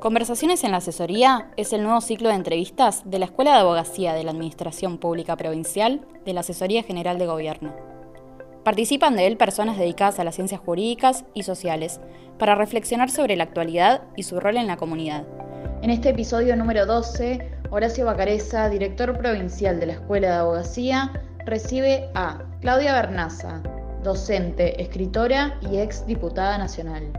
Conversaciones en la Asesoría es el nuevo ciclo de entrevistas de la Escuela de Abogacía de la Administración Pública Provincial de la Asesoría General de Gobierno. Participan de él personas dedicadas a las ciencias jurídicas y sociales para reflexionar sobre la actualidad y su rol en la comunidad. En este episodio número 12, Horacio Bacareza, director provincial de la Escuela de Abogacía, recibe a Claudia Bernaza, docente, escritora y ex diputada nacional.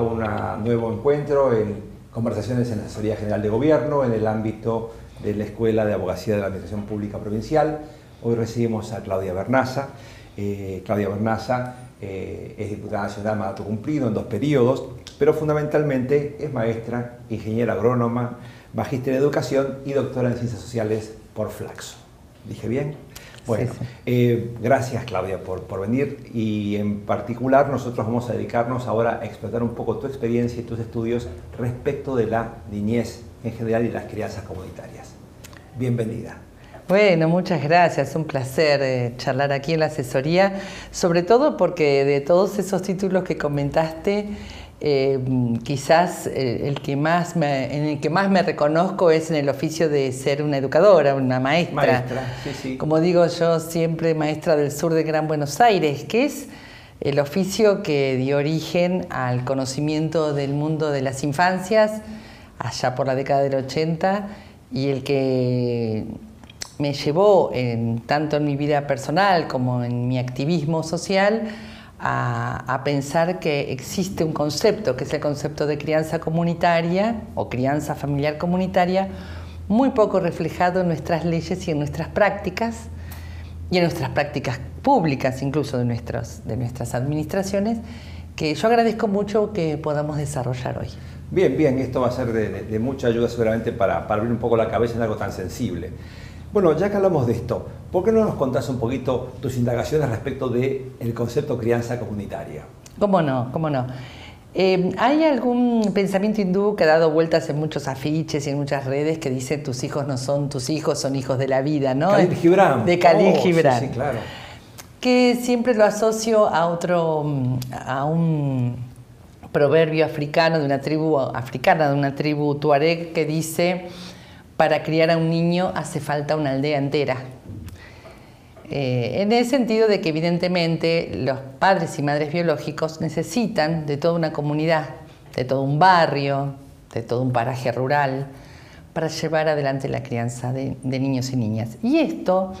Un nuevo encuentro en conversaciones en la Asesoría General de Gobierno en el ámbito de la Escuela de Abogacía de la Administración Pública Provincial. Hoy recibimos a Claudia Bernaza. Eh, Claudia Bernaza eh, es diputada nacional mandato cumplido en dos periodos, pero fundamentalmente es maestra, ingeniera agrónoma, magíster en educación y doctora en ciencias sociales por Flaxo. ¿Dije bien? Bueno, eh, gracias Claudia por, por, venir y en particular nosotros vamos a dedicarnos ahora a explotar un poco tu experiencia y tus estudios respecto de la niñez en general y las crianzas comunitarias. Bienvenida. Bueno, muchas gracias, un placer eh, charlar aquí en la asesoría, sobre todo porque de todos esos títulos que comentaste, eh, quizás eh, el que más en el que más me reconozco es en el oficio de ser una educadora, una maestra. Maestra, sí, sí. Como digo yo, siempre maestra del sur de Gran Buenos Aires, que es el oficio que dio origen al conocimiento del mundo de las infancias allá por la década del 80 y el que me llevó en, tanto en mi vida personal como en mi activismo social a, pensar que existe un concepto, que es el concepto de crianza comunitaria o crianza familiar comunitaria, muy poco reflejado en nuestras leyes y en nuestras prácticas, y en nuestras prácticas públicas incluso de, de nuestras administraciones, que yo agradezco mucho que podamos desarrollar hoy. Bien, bien, esto va a ser de, mucha ayuda seguramente para, para abrir un poco la cabeza en algo tan sensible. Bueno, ya que hablamos de esto, ¿por qué no nos contás un poquito tus indagaciones respecto del el concepto crianza comunitaria? ¿Cómo no? ¿Cómo no? Eh, hay algún pensamiento hindú que ha dado vueltas en muchos afiches y en muchas redes que dice tus hijos no son tus hijos, son hijos de la vida, ¿no? Khalil Gibran. De Khalil oh, Gibran. Sí, claro. Que siempre lo asocio a otro, a un proverbio africano de una tribu africana, de una tribu tuareg que dice para criar a un niño hace falta una aldea entera. Eh, en el sentido de que evidentemente los padres y madres biológicos necesitan de toda una comunidad, de todo un barrio, de todo un paraje rural, para llevar adelante la crianza de, de niños y niñas. Y esto,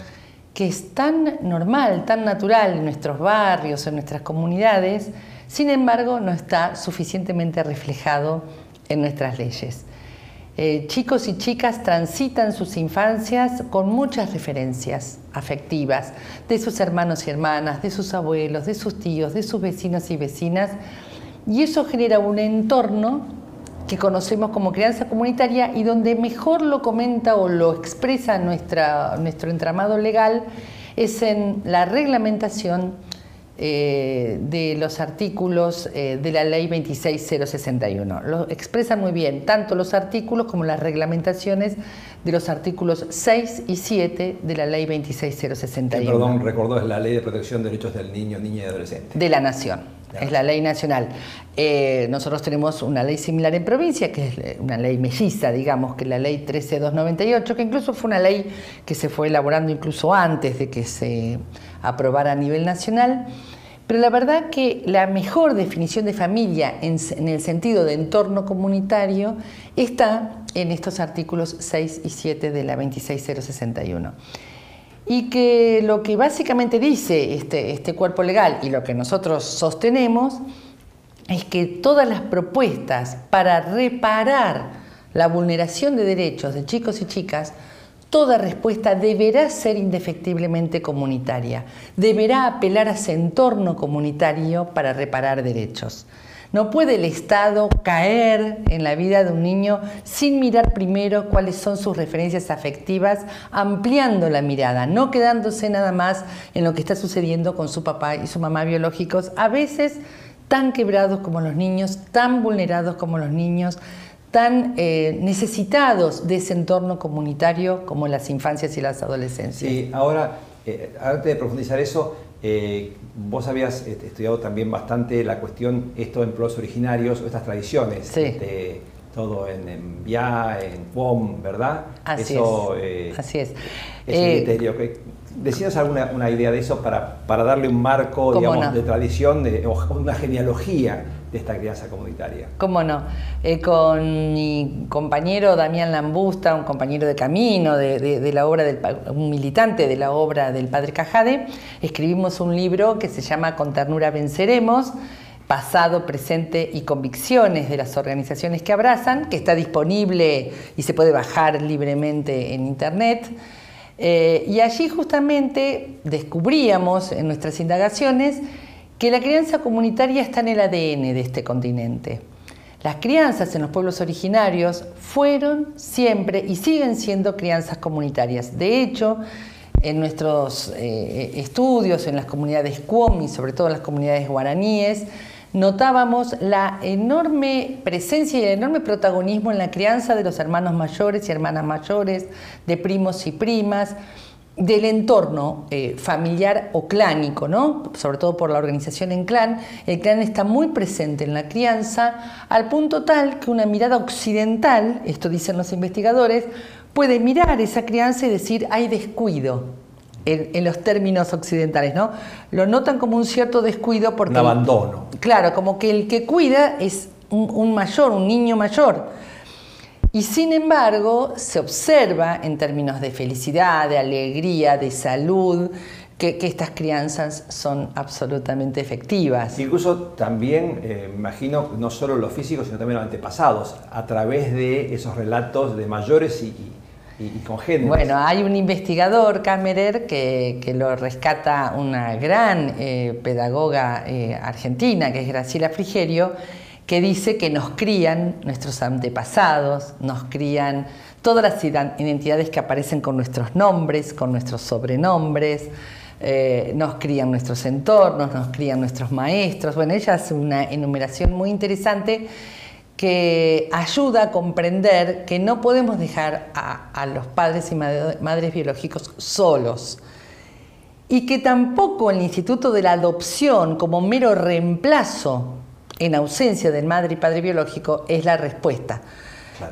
que es tan normal, tan natural en nuestros barrios, en nuestras comunidades, sin embargo no está suficientemente reflejado en nuestras leyes. Eh, chicos y chicas transitan sus infancias con muchas referencias afectivas de sus hermanos y hermanas, de sus abuelos, de sus tíos, de sus vecinos y vecinas, y eso genera un entorno que conocemos como crianza comunitaria y donde mejor lo comenta o lo expresa nuestro entramado legal es en la reglamentación eh, de los artículos eh, de la ley 26061. Lo expresan muy bien tanto los artículos como las reglamentaciones de los artículos 6 y 7 de la ley 26061. perdón, recordó, es la ley de protección de derechos del niño, niña y adolescente. De la nación. Es la ley nacional. Eh, nosotros tenemos una ley similar en provincia, que es una ley melliza, digamos, que es la ley 13298, que incluso fue una ley que se fue elaborando incluso antes de que se aprobara a nivel nacional. Pero la verdad que la mejor definición de familia en, el sentido de entorno comunitario está en estos artículos 6 y 7 de la 26061. Y que lo que básicamente dice este, este cuerpo legal y lo que nosotros sostenemos es que todas las propuestas para reparar la vulneración de derechos de chicos y chicas Toda respuesta deberá ser indefectiblemente comunitaria, deberá apelar a ese entorno comunitario para reparar derechos. No puede el Estado caer en la vida de un niño sin mirar primero cuáles son sus referencias afectivas, ampliando la mirada, no quedándose nada más en lo que está sucediendo con su papá y su mamá biológicos, a veces tan quebrados como los niños, tan vulnerados como los niños, tan eh, necesitados de ese entorno comunitario como las infancias y las adolescencias. Sí, ahora antes de profundizar eso, vos habías este, estudiado también bastante la cuestión, esto en pueblos originarios, estas tradiciones. Sí. Este, todo en, en en POM, ¿verdad? Así es. Así es. Es Decías alguna una idea de eso para, para darle un marco, digamos, de tradición, de, o una genealogía de esta crianza comunitaria. ¿Cómo no? Eh, con mi compañero Damián Lambusta, un compañero de camino de, la obra del, un militante de la obra del padre Cajade, escribimos un libro que se llama Con ternura venceremos, pasado, presente y convicciones de las organizaciones que abrazan, que está disponible y se puede bajar libremente en internet. Eh, y allí justamente descubríamos en nuestras indagaciones que la crianza comunitaria está en el ADN de este continente. Las crianzas en los pueblos originarios fueron siempre y siguen siendo crianzas comunitarias. De hecho, en nuestros eh, estudios en las comunidades Cuomi, sobre todo en las comunidades guaraníes, notábamos la enorme presencia y el enorme protagonismo en la crianza de los hermanos mayores y hermanas mayores, de primos y primas, del entorno eh, familiar o clánico, ¿no? sobre todo por la organización en clan. El clan está muy presente en la crianza, al punto tal que una mirada occidental, esto dicen los investigadores, puede mirar esa crianza y decir hay descuido en, los términos occidentales, ¿no? Lo notan como un cierto descuido porque... Un abandono. Claro, como que el que cuida es un, mayor, un niño mayor. Y sin embargo, se observa en términos de felicidad, de alegría, de salud, que, estas crianzas son absolutamente efectivas. Incluso también, eh, imagino, no solo los físicos, sino también los antepasados, a través de esos relatos de mayores y, bueno, hay un investigador, Kammerer, que, lo rescata una gran eh, pedagoga eh, argentina, que es Graciela Frigerio, que dice que nos crían nuestros antepasados, nos crían todas las identidades que aparecen con nuestros nombres, con nuestros sobrenombres, eh, nos crían nuestros entornos, nos crían nuestros maestros. Bueno, ella hace una enumeración muy interesante que ayuda a comprender que no podemos dejar a, los padres y madres biológicos solos y que tampoco el Instituto de la Adopción como mero reemplazo en ausencia del madre y padre biológico es la respuesta.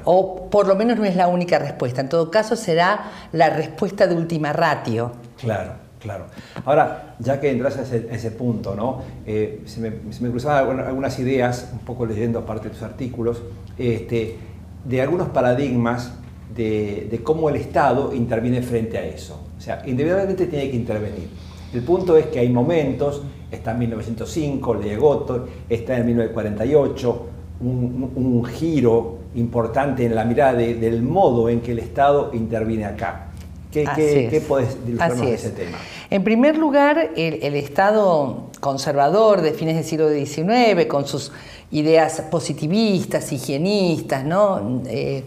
O por lo menos no es la única respuesta. En todo caso será la respuesta de última ratio. Claro. Claro. Ahora, ya que entras a ese, punto, ¿no? Eh, se, me, cruzaban algunas ideas, un poco leyendo parte de tus artículos, este, de algunos paradigmas de, cómo el Estado interviene frente a eso. O sea, indebidamente tiene que intervenir. El punto es que hay momentos, está en 1905, ley Goto, está en 1948, un, un, giro importante en la mirada del modo en que el Estado interviene acá. ¿Qué, qué, podés de ese tema? En primer lugar, el, Estado conservador de fines del siglo XIX, con sus ideas positivistas, higienistas, ¿no? Eh,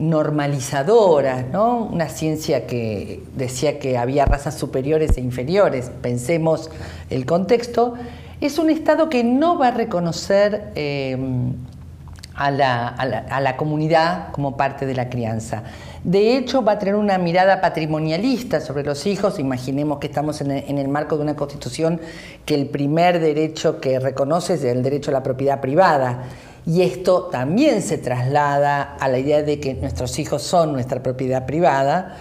normalizadoras, ¿no? una ciencia que decía que había razas superiores e inferiores, pensemos el contexto, es un Estado que no va a reconocer eh, a la, comunidad como parte de la crianza. De hecho, va a tener una mirada patrimonialista sobre los hijos. Imaginemos que estamos en el, marco de una constitución que el primer derecho que reconoce es el derecho a la propiedad privada. Y esto también se traslada a la idea de que nuestros hijos son nuestra propiedad privada.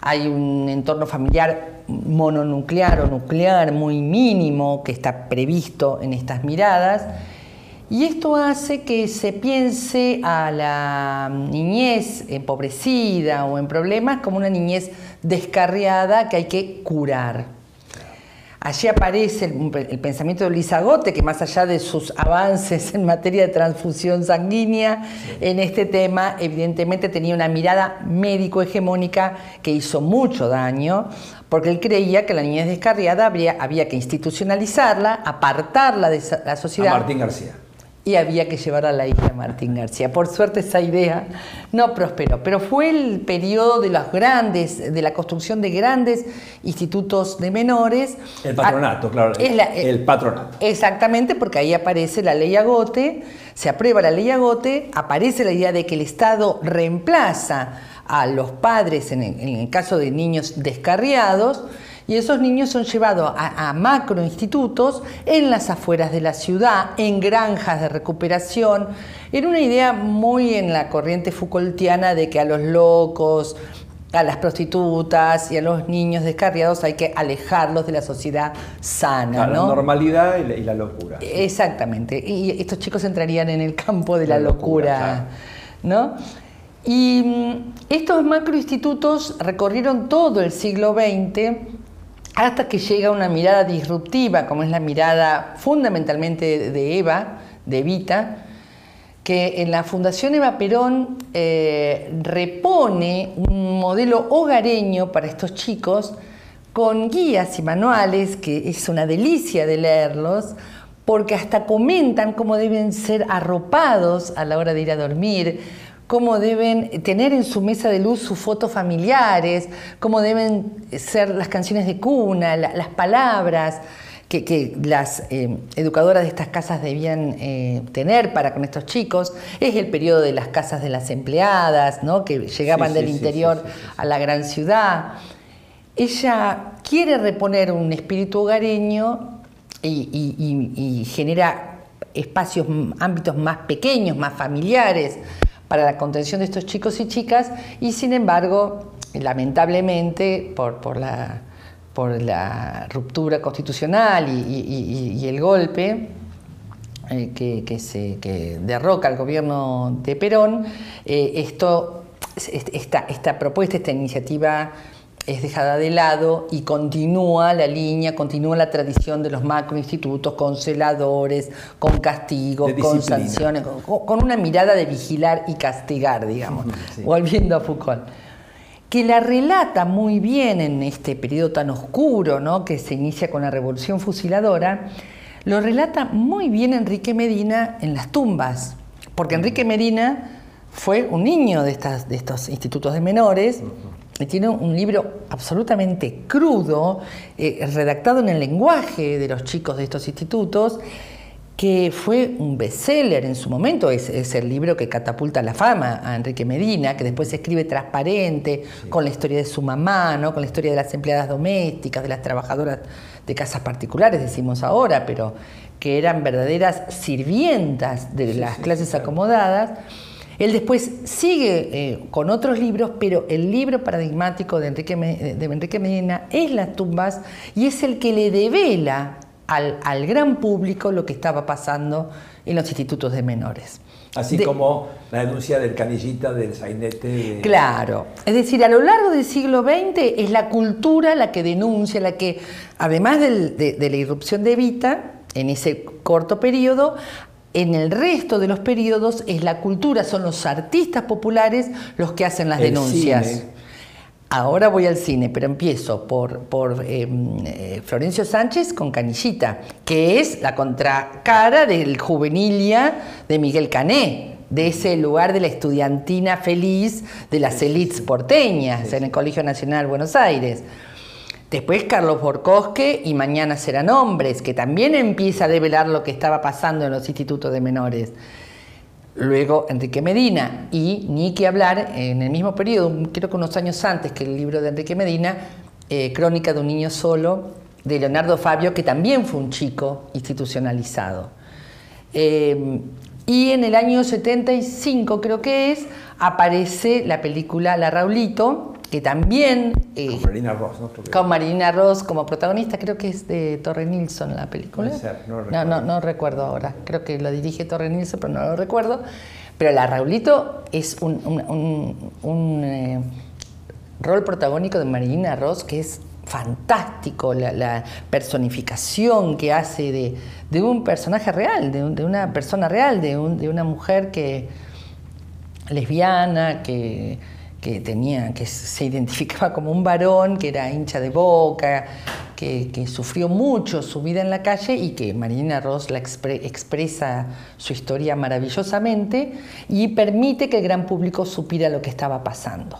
Hay un entorno familiar mononuclear o nuclear muy mínimo que está previsto en estas miradas y esto hace que se piense a la niñez empobrecida o en problemas como una niñez descarriada que hay que curar. Allí aparece el, pensamiento de Lizagote, que más allá de sus avances en materia de transfusión sanguínea, en este tema evidentemente tenía una mirada médico-hegemónica que hizo mucho daño, porque él creía que la niñez descarriada había, había que institucionalizarla, apartarla de la sociedad. A Martín García y había que llevar a la hija Martín García. Por suerte esa idea no prosperó, pero fue el periodo de los grandes, de la construcción de grandes institutos de menores. El patronato, claro. el patronato. Exactamente, porque ahí aparece la ley Agote, se aprueba la ley Agote, aparece la idea de que el Estado reemplaza a los padres en el, caso de niños descarriados y esos niños son llevados a, a macroinstitutos en las afueras de la ciudad, en granjas de recuperación, en una idea muy en la corriente Foucaultiana de que a los locos, a las prostitutas y a los niños descarriados hay que alejarlos de la sociedad sana. La normalidad y la, locura. Exactamente. Y estos chicos entrarían en el campo de la, locura, ¿no? Y mm, estos macroinstitutos recorrieron todo el siglo XX hasta que llega una mirada disruptiva, como es la mirada fundamentalmente de Eva, de Evita, que en la Fundación Eva Perón eh, repone un modelo hogareño para estos chicos con guías y manuales, que es una delicia de leerlos, porque hasta comentan cómo deben ser arropados a la hora de ir a dormir, cómo deben tener en su mesa de luz sus fotos familiares, cómo deben ser las canciones de cuna, las palabras que, las eh, educadoras de estas casas debían eh, tener para con estos chicos. Es el periodo de las casas de las empleadas, ¿no? que llegaban del interior a la gran ciudad. Ella quiere reponer un espíritu hogareño y, genera espacios, ámbitos más pequeños, más familiares para la contención de estos chicos y chicas y sin embargo, lamentablemente, por la por la ruptura constitucional y, el golpe eh, que, se, derroca al gobierno de Perón, eh, esto, esta, esta propuesta, esta iniciativa es dejada de lado y continúa la línea, continúa la tradición de los macroinstitutos con celadores, con castigo, con sanciones, con, una mirada de vigilar y castigar, digamos, volviendo a Foucault que la relata muy bien en este periodo tan oscuro ¿no? que se inicia con la revolución fusiladora, lo relata muy bien Enrique Medina en las tumbas, porque Enrique Medina fue un niño de, estas, de estos institutos de menores tiene un libro absolutamente crudo, eh, redactado en el lenguaje de los chicos de estos institutos, que fue un bestseller en su momento, es, el libro que catapulta la fama a Enrique Medina, que después se escribe transparente, con la historia de su mamá, ¿no? con la historia de las empleadas domésticas, de las trabajadoras de casas particulares, decimos ahora, pero que eran verdaderas sirvientas de las clases acomodadas. Él después sigue eh, con otros libros, pero el libro paradigmático de Enrique, de Enrique Medina es Las tumbas y es el que le devela al, gran público lo que estaba pasando en los institutos de menores. Así como la denuncia del canillita del sainete. Claro, es decir, a lo largo del siglo XX es la cultura la que denuncia, la que, además de, la irrupción de Evita, en ese corto periodo, en el resto de los periodos es la cultura, son los artistas populares los que hacen las denuncias. Ahora voy al cine, pero empiezo por, por em, eh, Florencio Sánchez con Canillita, que es la contracara del juvenilia de Miguel Cané, de ese lugar de la estudiantina feliz de las élites porteñas en el Colegio Nacional Buenos Aires. Después Carlos Borcosque y Mañana serán hombres, que también empieza a develar lo que estaba pasando en los institutos de menores. Luego Enrique Medina y ni que hablar en el mismo periodo, creo que unos años antes que el libro de Enrique Medina, eh, Crónica de un niño solo, de Leonardo Fabio, que también fue un chico institucionalizado. Eh, y en el año 75 creo que es, aparece la película La Raulito, que también... Eh, con Marina Ross, ¿no? Con Marina Ross como protagonista, creo que es de Torre Nilsson la película. no, recuerdo. No, no, recuerdo ahora, creo que lo dirige Torre Nilsson, pero no lo recuerdo. Pero La Raulito es un, eh, rol protagónico de Marina Ross que es fantástico, la, personificación que hace de, un personaje real, de, de, una persona real, de, de una mujer que lesbiana, que que tenía, que se identificaba como un varón, que era hincha de boca, que, sufrió mucho su vida en la calle y que Marina Ross la expresa su historia maravillosamente y permite que el gran público supiera lo que estaba pasando.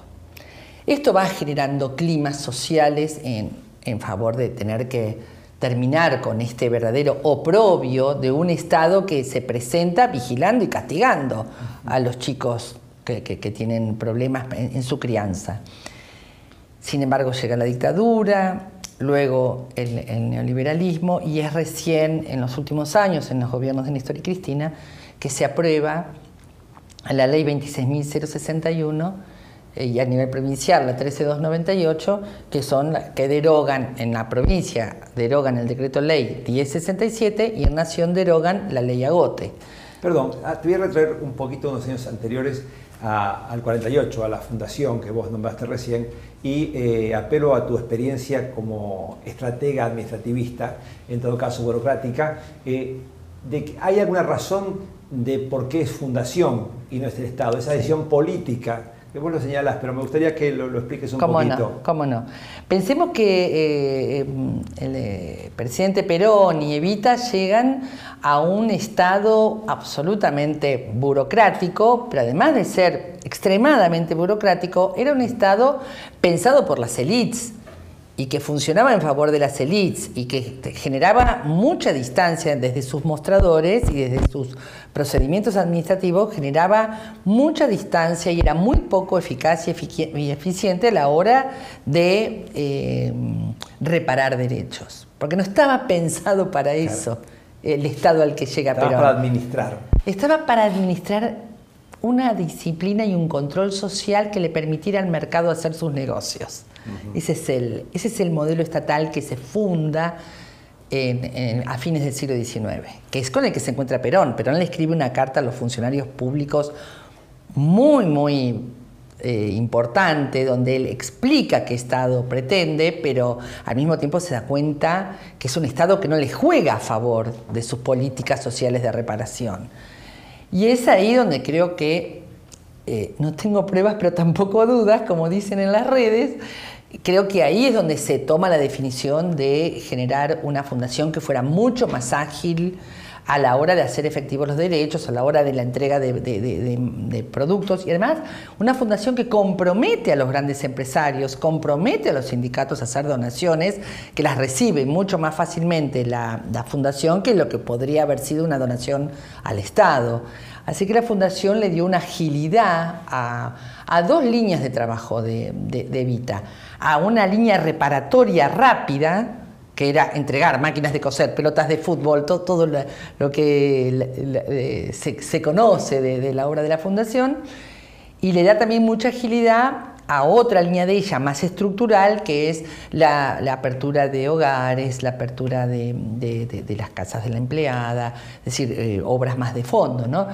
Esto va generando climas sociales en, en favor de tener que terminar con este verdadero oprobio de un Estado que se presenta vigilando y castigando a los chicos que, tienen problemas en, su crianza. Sin embargo, llega la dictadura, luego el, neoliberalismo y es recién en los últimos años, en los gobiernos de Néstor y Cristina, que se aprueba la ley 26.061 eh, y a nivel provincial la 13298, que son que derogan en la provincia, derogan el decreto ley 1067 y en Nación derogan la ley Agote. Perdón, ah, te voy a retraer un poquito unos años anteriores al 48, a la fundación que vos nombraste recién, y eh, apelo a tu experiencia como estratega administrativista, en todo caso burocrática, eh, de que hay alguna razón de por qué es fundación y no es el Estado, esa decisión política que vos lo señalas, pero me gustaría que lo, expliques un ¿Cómo poquito. No, ¿Cómo no? Pensemos que eh, el presidente Perón y Evita llegan a un estado absolutamente burocrático, pero además de ser extremadamente burocrático, era un estado pensado por las élites y que funcionaba en favor de las élites y que generaba mucha distancia desde sus mostradores y desde sus procedimientos administrativos, generaba mucha distancia y era muy poco eficaz y, eficiente a la hora de eh, reparar derechos, porque no estaba pensado para eso el Estado al que llega Estaba para administrar. Estaba para administrar una disciplina y un control social que le permitiera al mercado hacer sus negocios. Ese, es el, ese es el modelo estatal que se funda a fines del siglo XIX, que es con el que se encuentra Perón. Perón le escribe una carta a los funcionarios públicos muy, muy eh, importante donde él explica qué Estado pretende, pero al mismo tiempo se da cuenta que es un Estado que no le juega a favor de sus políticas sociales de reparación. Y es ahí donde creo que, eh, no tengo pruebas, pero tampoco dudas, como dicen en las redes, creo que ahí es donde se toma la definición de generar una fundación que fuera mucho más ágil, a la hora de hacer efectivos los derechos, a la hora de la entrega de, productos y además una fundación que compromete a los grandes empresarios, compromete a los sindicatos a hacer donaciones, que las recibe mucho más fácilmente la, fundación que lo que podría haber sido una donación al Estado. Así que la fundación le dio una agilidad a, dos líneas de trabajo de, Evita, a una línea reparatoria rápida, que era entregar máquinas de coser, pelotas de fútbol, todo, lo, que se, conoce de, la obra de la Fundación, y le da también mucha agilidad a otra línea de ella más estructural, que es la, apertura de hogares, la apertura de, las casas de la empleada, es decir, eh, obras más de fondo. ¿no?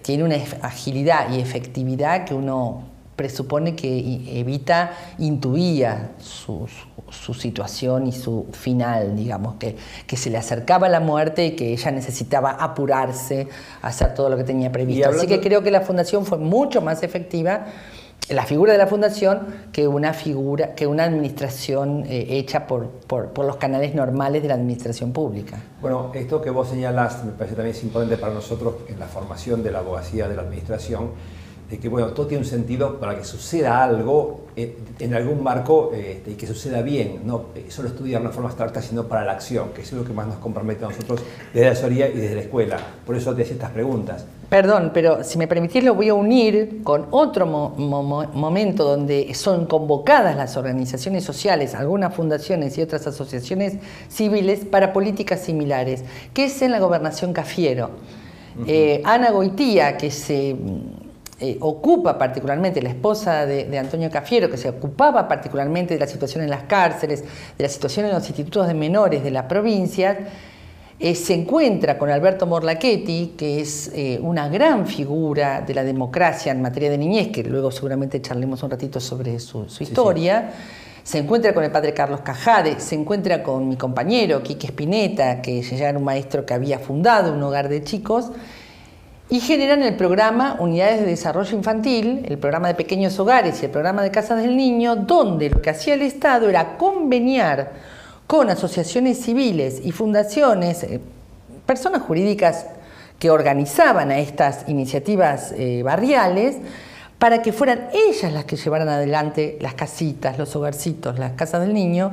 Tiene una agilidad y efectividad que uno presupone que Evita intuía su, situación y su final, digamos, que, que, se le acercaba la muerte y que ella necesitaba apurarse a hacer todo lo que tenía previsto. Así que creo que la fundación fue mucho más efectiva la figura de la fundación que una figura, que una administración eh, hecha por, por, por, los canales normales de la administración pública. Bueno, esto que vos señalas me parece también es importante para nosotros en la formación de la abogacía de la administración de que bueno, todo tiene un sentido para que suceda algo eh, en algún marco este, y que suceda bien, no eh, solo estudiar de una forma abstracta, sino para la acción, que es lo que más nos compromete a nosotros desde la asesoría y desde la escuela. Por eso te hacía estas preguntas. Perdón, pero si me permitís lo voy a unir con otro momento donde son convocadas las organizaciones sociales, algunas fundaciones y otras asociaciones civiles para políticas similares, que es en la gobernación Cafiero. Eh, Ana Goitía, que se eh, ocupa particularmente, la esposa de, Antonio Cafiero, que se ocupaba particularmente de la situación en las cárceles, de la situación en los institutos de menores de la provincia, eh, se encuentra con Alberto Morlachetti, que es eh, una gran figura de la democracia en materia de niñez, que luego seguramente charlemos un ratito sobre su, historia. Se encuentra con el padre Carlos Cajade, se encuentra con mi compañero Quique Spinetta, que ya era un maestro que había fundado un hogar de chicos, y generan el programa Unidades de Desarrollo Infantil, el programa de Pequeños Hogares y el programa de Casas del Niño, donde lo que hacía el Estado era conveniar con asociaciones civiles y fundaciones, eh, personas jurídicas que organizaban a estas iniciativas eh, barriales, para que fueran ellas las que llevaran adelante las casitas, los hogarcitos, las casas del niño,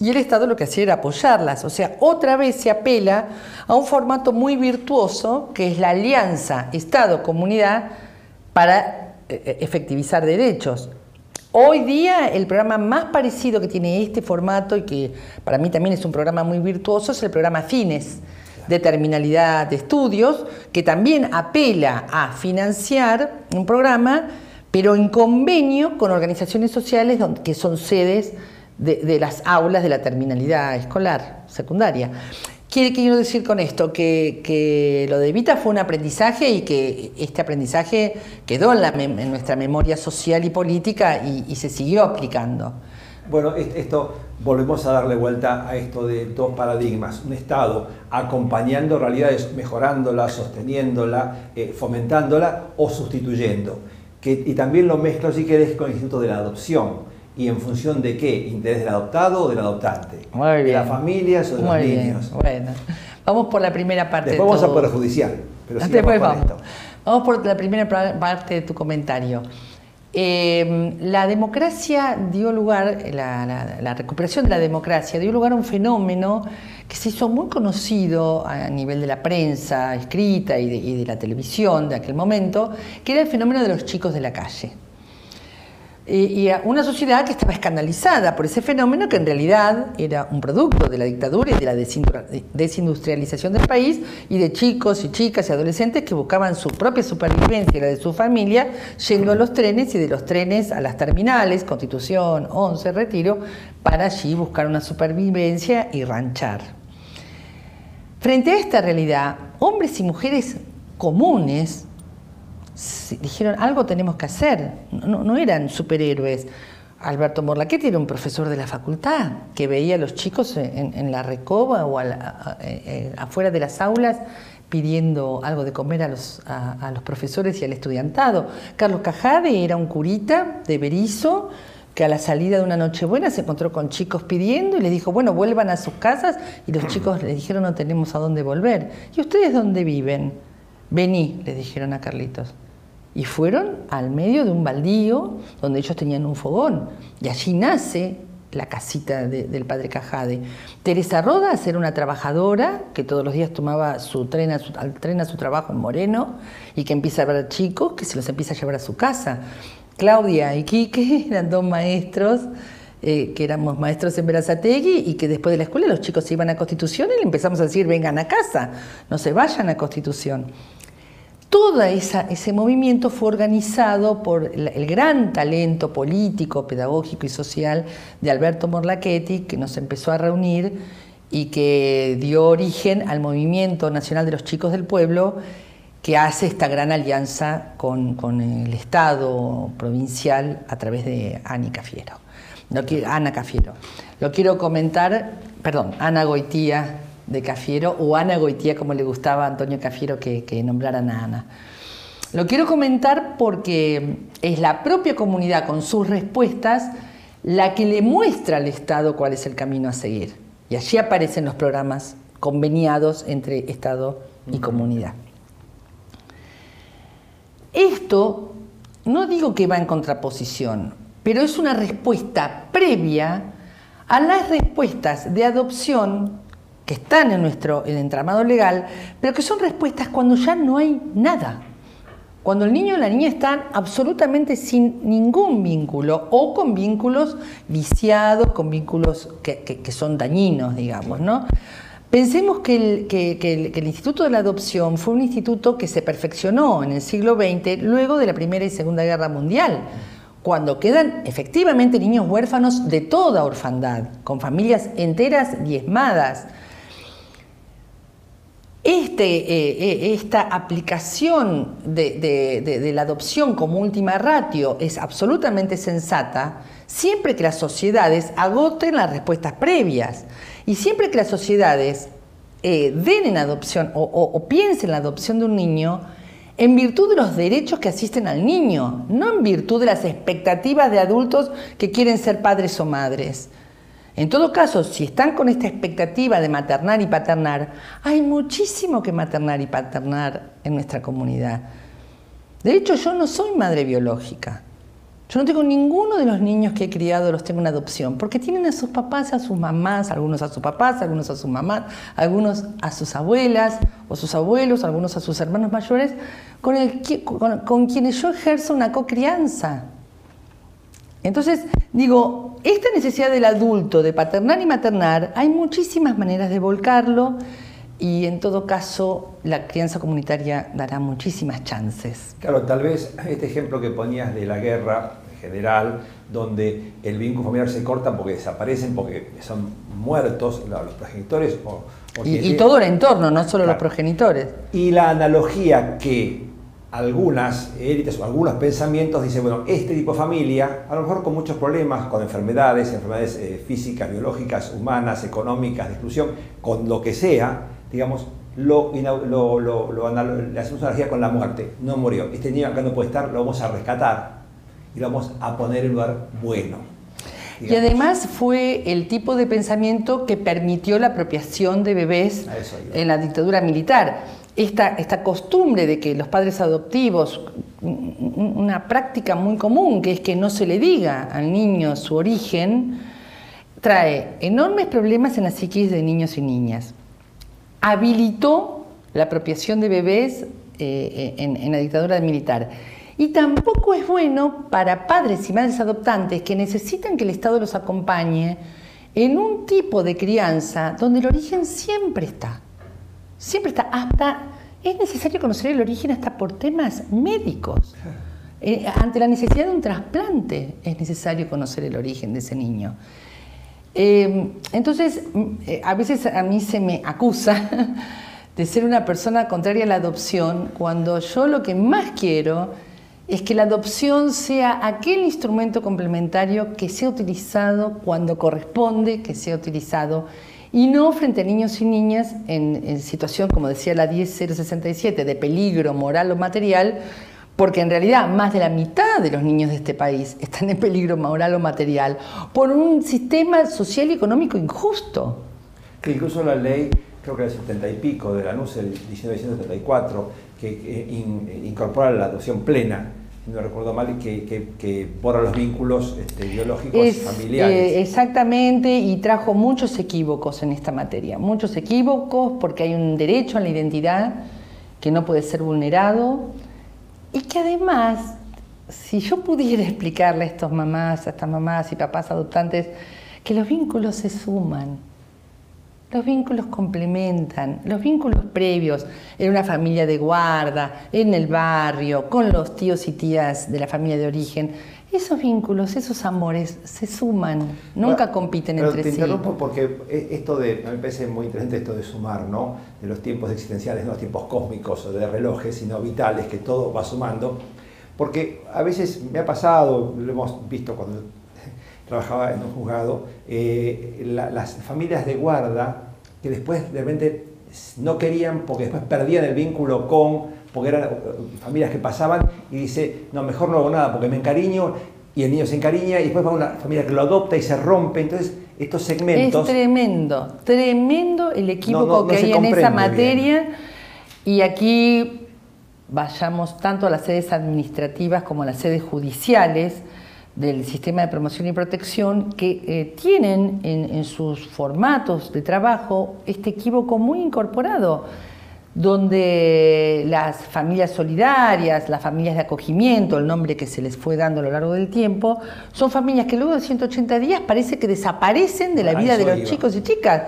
y el Estado lo que hacía era apoyarlas. O sea, otra vez se apela a un formato muy virtuoso, que es la alianza Estado-Comunidad para eh, efectivizar derechos. Hoy día el programa más parecido que tiene este formato y que para mí también es un programa muy virtuoso es el programa Fines de terminalidad de estudios, que también apela a financiar un programa, pero en convenio con organizaciones sociales que son sedes de, las aulas de la terminalidad escolar secundaria. ¿Qué quiero decir con esto? Que, lo de Vita fue un aprendizaje y que este aprendizaje quedó en, nuestra memoria social y política y, se siguió aplicando. Bueno, esto volvemos a darle vuelta a esto de dos paradigmas. Un Estado acompañando realidades, mejorándola, sosteniéndola, eh, fomentándola o sustituyendo. Y también lo mezclo, si querés, con el Instituto de la Adopción y en función de qué, interés del adoptado o del adoptante, Muy bien. de las familias o de los niños. Bueno, vamos por la primera parte. Después vamos al Poder Judicial, pero Después vamos. Vamos por la primera parte de tu comentario. Em, la democracia dio lugar, la, recuperación de la democracia dio lugar a un fenómeno que se hizo muy conocido a nivel de la prensa escrita y de, y de la televisión de aquel momento, que era el fenómeno de los chicos de la calle y una sociedad que estaba escandalizada por ese fenómeno que en realidad era un producto de la dictadura y de la desindustrialización del país y de chicos y chicas y adolescentes que buscaban su propia supervivencia y la de su familia yendo a los trenes y de los trenes a las terminales, Constitución, 11, Retiro, para allí buscar una supervivencia y ranchar. Frente a esta realidad, hombres y mujeres comunes dijeron, algo tenemos que hacer. No, eran superhéroes. Alberto Morlaquetti era un profesor de la facultad que veía a los chicos en, la recoba o eh, eh, afuera de las aulas pidiendo algo de comer a los, a, los, profesores y al estudiantado. Carlos Cajade era un curita de Berizo que a la salida de una Nochebuena se encontró con chicos pidiendo y les dijo, bueno, vuelvan a sus casas y los chicos le dijeron, no tenemos a dónde volver. ¿Y ustedes dónde viven? Vení, le dijeron a Carlitos y fueron al medio de un baldío donde ellos tenían un fogón. Y allí nace la casita del padre Cajade. Teresa Rodas era una trabajadora que todos los días tomaba su tren a su, al tren a su trabajo en Moreno y que empieza a ver chicos que se los empieza a llevar a su casa. Claudia y Quique eran dos maestros eh, que éramos maestros en Verazategui y que después de la escuela los chicos se iban a Constitución y le empezamos a decir vengan a casa, no se vayan a Constitución. Todo ese movimiento fue organizado por el, gran talento político, pedagógico y social de Alberto Morlachetti, que nos empezó a reunir y que dio origen al Movimiento Nacional de los Chicos del Pueblo, que hace esta gran alianza con, el Estado provincial a través de Ani Cafiero. Ana Cafiero. Lo quiero comentar, perdón, Ana Goitía, de Cafiero o Ana Goitía, como le gustaba a Antonio Cafiero que, que nombraran a Ana. Lo quiero comentar porque es la propia comunidad con sus respuestas la que le muestra al Estado cuál es el camino a seguir. Y allí aparecen los programas conveniados entre Estado y comunidad. Esto no digo que va en contraposición, pero es una respuesta previa a las respuestas de adopción que están en nuestro entramado legal, pero que son respuestas cuando ya no hay nada. Cuando el niño o la niña están absolutamente sin ningún vínculo o con vínculos viciados, con vínculos que, son dañinos, digamos, ¿no? Pensemos que el, que el, Instituto de la Adopción fue un instituto que se perfeccionó en el siglo XX luego de la Primera y Segunda Guerra Mundial cuando quedan efectivamente niños huérfanos de toda orfandad, con familias enteras diezmadas, este, eh, eh, esta aplicación de, la adopción como última ratio es absolutamente sensata siempre que las sociedades agoten las respuestas previas y siempre que las sociedades eh, den en adopción o, o piensen en la adopción de un niño en virtud de los derechos que asisten al niño, no en virtud de las expectativas de adultos que quieren ser padres o madres. En todo caso, si están con esta expectativa de maternar y paternar, hay muchísimo que maternar y paternar en nuestra comunidad. De hecho, yo no soy madre biológica. Yo no tengo ninguno de los niños que he criado, los tengo en adopción, porque tienen a sus papás, a sus mamás, algunos a sus papás, algunos a sus mamás, algunos a sus abuelas o sus abuelos, algunos a sus hermanos mayores, con, con quienes yo ejerzo una cocrianza. Entonces, digo, esta necesidad del adulto de paternar y maternar, hay muchísimas maneras de volcarlo y en todo caso la crianza comunitaria dará muchísimas chances. Claro, tal vez este ejemplo que ponías de la guerra general, donde el vínculo familiar se corta porque desaparecen, porque son muertos los progenitores. y, todo el entorno, no solo los progenitores. Y la analogía que algunas élites o algunos pensamientos dicen, bueno, este tipo de familia, a lo mejor con muchos problemas, con enfermedades, enfermedades eh, físicas, biológicas, humanas, económicas, de exclusión, con lo que sea, digamos, lo, lo, lo, le hacemos analogía con la muerte. No murió. Este niño acá no puede estar, lo vamos a rescatar y lo vamos a poner en un lugar bueno. Y además fue el tipo de pensamiento que permitió la apropiación de bebés en la dictadura militar. Esta, costumbre de que los padres adoptivos, una práctica muy común, que es que no se le diga al niño su origen, trae enormes problemas en la psiquis de niños y niñas habilitó la apropiación de bebés eh, eh, en, la dictadura militar. Y tampoco es bueno para padres y madres adoptantes que necesitan que el Estado los acompañe en un tipo de crianza donde el origen siempre está. Siempre está. Hasta es necesario conocer el origen hasta por temas médicos. Eh, ante la necesidad de un trasplante es necesario conocer el origen de ese niño. Em, entonces, mm, eh, a veces a mí se me acusa de ser una persona contraria a la adopción, cuando yo lo que más quiero es que la adopción sea aquel instrumento complementario que sea utilizado cuando corresponde que sea utilizado y no frente a niños y niñas en, situación, como decía la 10067, de peligro moral o material, porque en realidad más de la mitad de los niños de este país están en peligro moral o material por un sistema social y económico injusto. Incluso la ley, creo que el 70 y pico de la NUS, el 1974, que incorpora la adopción plena, no recuerdo mal, que, que, borra los vínculos este, biológicos y familiares. Eh, exactamente, y trajo muchos equívocos en esta materia, muchos equívocos porque hay un derecho a la identidad que no puede ser vulnerado y que además, si yo pudiera explicarle a estas mamás, a estas mamás y papás adoptantes, que los vínculos se suman, los vínculos complementan, los vínculos previos en una familia de guarda, en el barrio, con los tíos y tías de la familia de origen, esos vínculos, esos amores se suman, nunca compiten entre te sí. Te interrumpo porque e, esto de, me parece muy interesante esto de sumar, ¿no? De los tiempos existenciales, no los tiempos cósmicos o de relojes, sino vitales, que todo va sumando. Porque a veces me ha pasado, lo hemos visto cuando trabajaba en un juzgado, eh, las familias de guarda que después de repente no querían porque después perdían el vínculo con porque eran uh, familias que pasaban y dice, no, mejor no hago nada porque me encariño y el niño se encariña y después va una familia que lo adopta y se rompe. Entonces, estos segmentos... Es tremendo, tremendo el equívoco que hay en esa materia. Y aquí vayamos tanto a las sedes administrativas como a las sedes judiciales del sistema de promoción y protección que eh, tienen en sus formatos de trabajo este equívoco muy incorporado donde las familias solidarias, las familias de acogimiento, el nombre que se les fue dando a lo largo del tiempo, son familias que luego de 180 días parece que desaparecen de la vida de los chicos y chicas,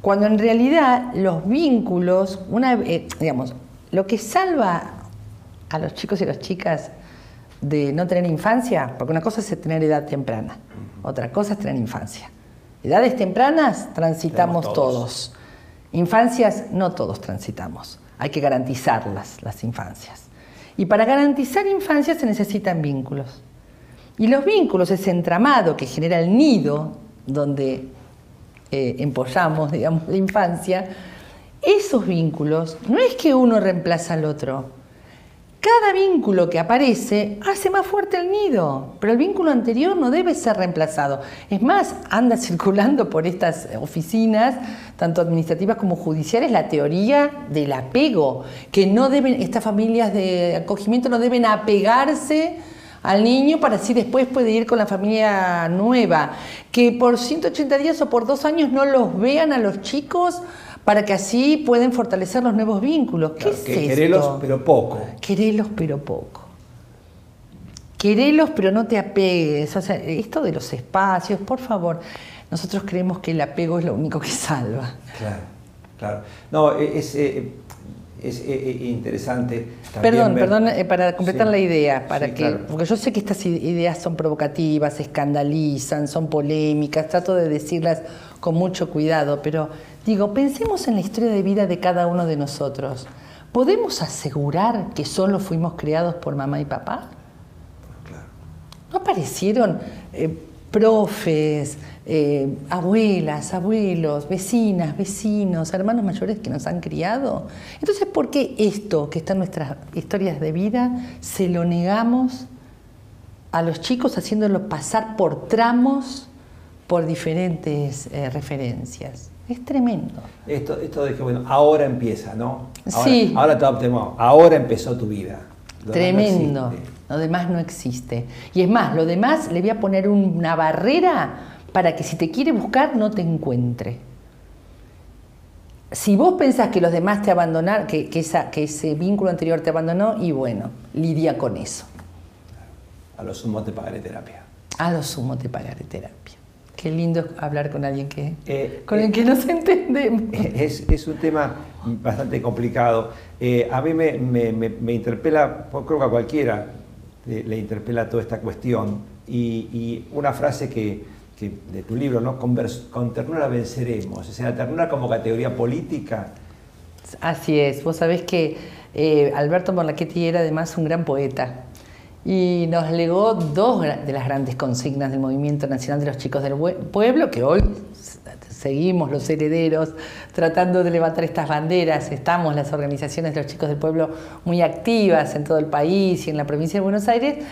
cuando en realidad los vínculos, una, eh, digamos, lo que salva a los chicos y las chicas de no tener infancia, porque una cosa es tener edad temprana, otra cosa es tener infancia. Edades tempranas transitamos todos Infancias no todos transitamos, hay que garantizarlas, las infancias. Y para garantizar infancias se necesitan vínculos. Y los vínculos, ese entramado que genera el nido donde eh, empollamos, digamos, la infancia, esos vínculos no es que uno reemplaza al otro, cada vínculo que aparece hace más fuerte el nido, pero el vínculo anterior no debe ser reemplazado. Es más, anda circulando por estas oficinas, tanto administrativas como judiciales, la teoría del apego, que no deben, estas familias de acogimiento no deben apegarse al niño para así después puede ir con la familia nueva, que por 180 días o por dos años no los vean a los chicos para que así pueden fortalecer los nuevos vínculos. ¿Qué es que Querelos, pero poco. Querelos, pero poco. querelos pero no te apegues. O sea, esto de los espacios, por favor, nosotros creemos que el apego es lo único que salva. Claro, claro. No, es, eh, es, eh, eh, interesante. Perdón, perdón, para completar la idea, para que, porque yo sé que estas ideas son provocativas, escandalizan, son polémicas, trato de decirlas con mucho cuidado, pero digo, pensemos en la historia de vida de cada uno de nosotros. ¿Podemos asegurar que solo fuimos creados por mamá y papá? ¿No aparecieron eh, profes, eh, abuelas, abuelos, vecinas, vecinos, hermanos mayores que nos han criado? Entonces, ¿por qué esto que está en nuestras historias de vida se lo negamos a los chicos haciéndolo pasar por tramos, por diferentes eh, referencias? Es tremendo. Esto, esto de que, bueno, ahora empieza, ¿no? Ahora, sí. Ahora, ahora empezó tu vida. Tremendo. Lo demás no existe. Y es más, lo demás le voy a poner una barrera para que si te quiere buscar no te encuentre. Si vos pensás que los demás te abandonaron, que, que, que ese vínculo anterior te abandonó, y bueno, lidia con eso. A lo sumo te pagaré terapia. A lo sumo te pagaré terapia. Qué lindo hablar con alguien que, eh, con el eh, que nos entendemos. Es, es, un tema bastante complicado. Eh, a mí me, me, me, interpela, creo que a cualquiera le interpela toda esta cuestión. Y, y una frase que, que, de tu libro, ¿no? Con, con, ternura venceremos. O sea, la ternura como categoría política. Así es. Vos sabés que Alberto Morlachetti era además un gran poeta y nos legó dos de las grandes consignas del Movimiento Nacional de los Chicos del Pueblo, que hoy seguimos los herederos tratando de levantar estas banderas. Estamos las organizaciones de los chicos del pueblo muy activas en todo el país y en la provincia de Buenos Aires.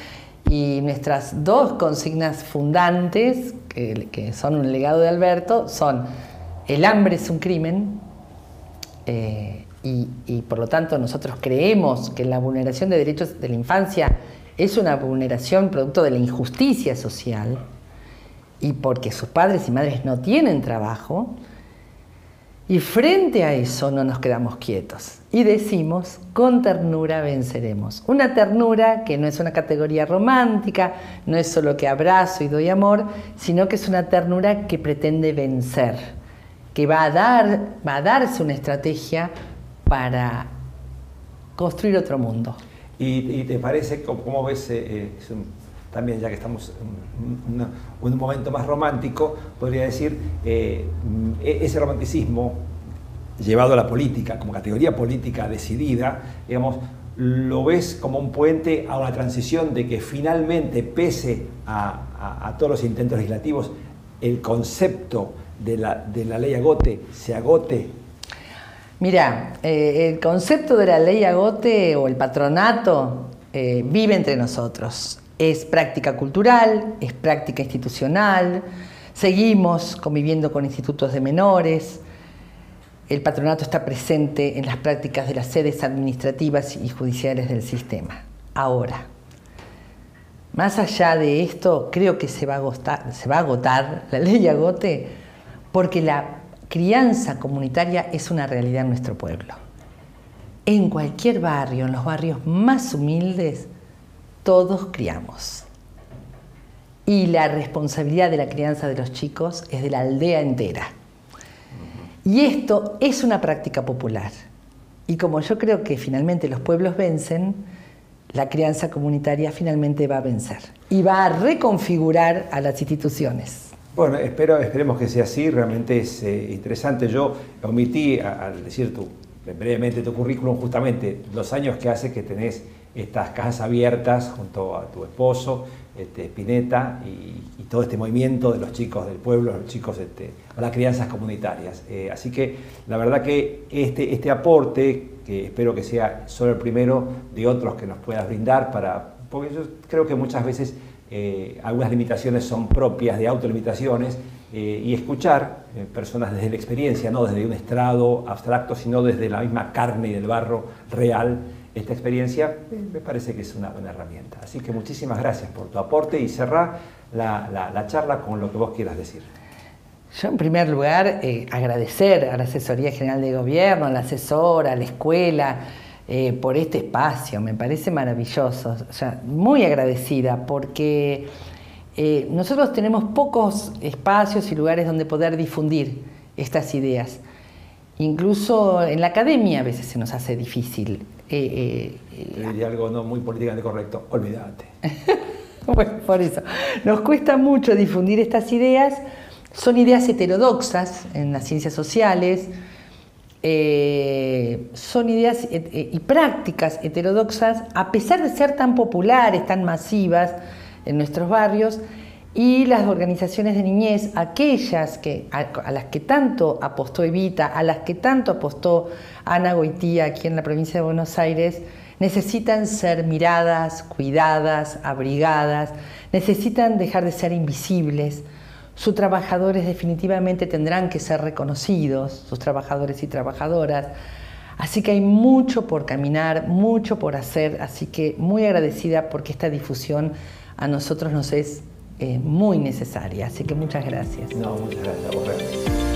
Y nuestras dos consignas fundantes, que, son un legado de Alberto, son el hambre es un crimen eh, y, y por lo tanto nosotros creemos que la vulneración de derechos de la infancia es una vulneración producto de la injusticia social y porque sus padres y madres no tienen trabajo. Y frente a eso no nos quedamos quietos y decimos, con ternura venceremos. Una ternura que no es una categoría romántica, no es solo que abrazo y doy amor, sino que es una ternura que pretende vencer, que va a, dar, va a darse una estrategia para construir otro mundo. ¿Y, te parece, cómo ves, eh, eh, también ya que estamos en un, momento más romántico, podría decir, eh, e, ese romanticismo llevado a la política, como categoría política decidida, digamos, lo ves como un puente a una transición de que finalmente, pese a, todos los intentos legislativos, el concepto de la, de la ley agote se agote Mira, eh, el concepto de la ley agote o el patronato eh, vive entre nosotros. Es práctica cultural, es práctica institucional, seguimos conviviendo con institutos de menores, el patronato está presente en las prácticas de las sedes administrativas y judiciales del sistema. Ahora, más allá de esto, creo que se va a agotar, se va a agotar la ley agote porque la crianza comunitaria es una realidad en nuestro pueblo. En cualquier barrio, en los barrios más humildes, todos criamos. Y la responsabilidad de la crianza de los chicos es de la aldea entera. Y esto es una práctica popular. Y como yo creo que finalmente los pueblos vencen, la crianza comunitaria finalmente va a vencer y va a reconfigurar a las instituciones. Bueno, espero, esperemos que sea así, realmente es eh, interesante. Yo omití al decir tu, brevemente tu currículum justamente los años que hace que tenés estas casas abiertas junto a tu esposo, este, Spinetta, y, todo este movimiento de los chicos del pueblo, los chicos este, a las crianzas comunitarias. Eh, así que la verdad que este, este aporte, que espero que sea solo el primero de otros que nos puedas brindar, para, porque yo creo que muchas veces eh, algunas limitaciones son propias de autolimitaciones eh, y escuchar eh, personas desde la experiencia, no desde un estrado abstracto, sino desde la misma carne y del barro real, esta experiencia me parece que es una buena herramienta. Así que muchísimas gracias por tu aporte y cerrar la, la, charla con lo que vos quieras decir. Yo, en primer lugar, agradecer a la Asesoría General de Gobierno, a la asesora, a la escuela, eh, por este espacio, me parece maravilloso, o sea, muy agradecida porque eh, nosotros tenemos pocos espacios y lugares donde poder difundir estas ideas. Incluso en la academia a veces se nos hace difícil. Eh, diría algo no muy políticamente correcto, olvídate. bueno, por eso. Nos cuesta mucho difundir estas ideas. Son ideas heterodoxas en las ciencias sociales, eh, son ideas y prácticas heterodoxas, a pesar de ser tan populares, tan masivas en nuestros barrios, y las organizaciones de niñez, aquellas que, a, las que tanto apostó Evita, a las que tanto apostó Ana Goitía aquí en la provincia de Buenos Aires, necesitan ser miradas, cuidadas, abrigadas, necesitan dejar de ser invisibles, sus trabajadores definitivamente tendrán que ser reconocidos, sus trabajadores y trabajadoras. Así que hay mucho por caminar, mucho por hacer, así que muy agradecida porque esta difusión a nosotros nos es eh, muy necesaria. Así que muchas gracias. No, muchas gracias.